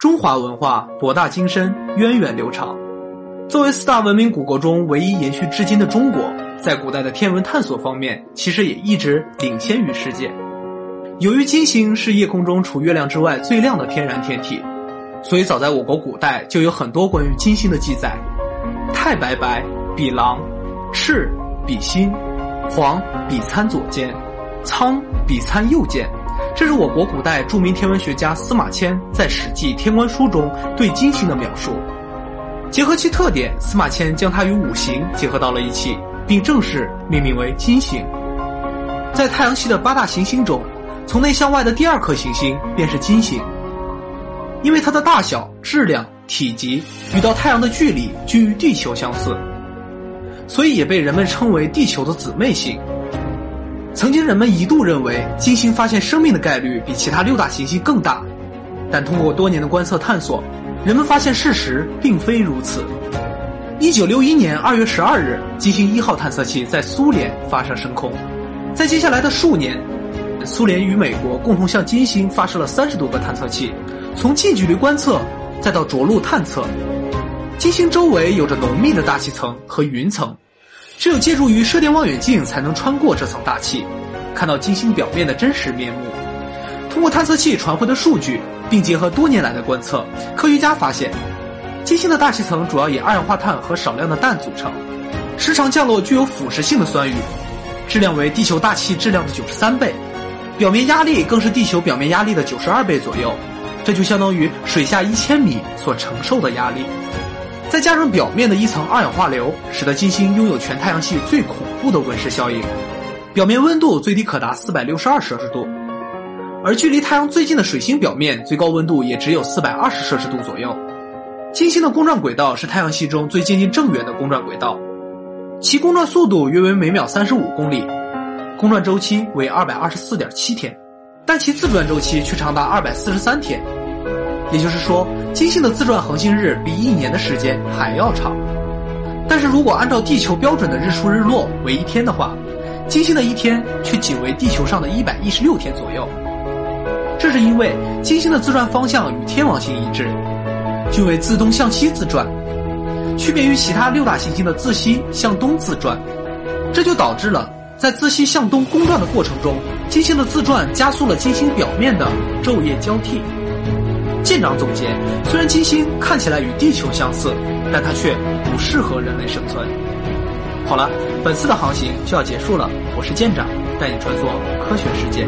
中华文化博大精深，源远流长。作为四大文明古国中唯一延续至今的中国，在古代的天文探索方面，其实也一直领先于世界。由于金星是夜空中除月亮之外最亮的天然天体，所以早在我国古代就有很多关于金星的记载。太白白比狼，赤比心，黄比参左肩，苍比参右肩。这是我国古代著名天文学家司马迁在《史记·天官书》中对金星的描述。结合其特点，司马迁将它与五行结合到了一起，并正式命名为金星。在太阳系的八大行星中，从内向外的第二颗行星便是金星，因为它的大小、质量、体积与到太阳的距离均与地球相似，所以也被人们称为地球的姊妹星。曾经人们一度认为金星发现生命的概率比其他六大行星更大，但通过多年的观测探索，人们发现事实并非如此。一九六一年二月十二日，金星一号探测器在苏联发射升空，在接下来的数年。苏联与美国共同向金星发射了三十多个探测器，从近距离观测再到着陆探测。金星周围有着浓密的大气层和云层，只有借助于射电望远镜才能穿过这层大气，看到金星表面的真实面目。通过探测器传回的数据，并结合多年来的观测，科学家发现，金星的大气层主要以二氧化碳和少量的氮组成，时常降落具有腐蚀性的酸雨，质量为地球大气质量的九十三倍。表面压力更是地球表面压力的九十二倍左右，这就相当于水下一千米所承受的压力。再加上表面的一层二氧化硫，使得金星拥有全太阳系最恐怖的温室效应，表面温度最低可达四百六十二摄氏度，而距离太阳最近的水星表面最高温度也只有四百二十摄氏度左右。金星的公转轨道是太阳系中最接近正圆的公转轨道，其公转速度约为每秒三十五公里。公转周期为二百二十四点七天，但其自转周期却长达二百四十三天，也就是说，金星的自转恒星日比一年的时间还要长。但是如果按照地球标准的日出日落为一天的话，金星的一天却仅为地球上的一百一十六天左右。这是因为金星的自转方向与天王星一致，均为自东向西自转，区别于其他六大行星的自西向东自转，这就导致了。在自西向东公转的过程中，金星的自转加速了金星表面的昼夜交替。舰长总结：虽然金星看起来与地球相似，但它却不适合人类生存。好了，本次的航行就要结束了，我是舰长，带你穿梭科学世界。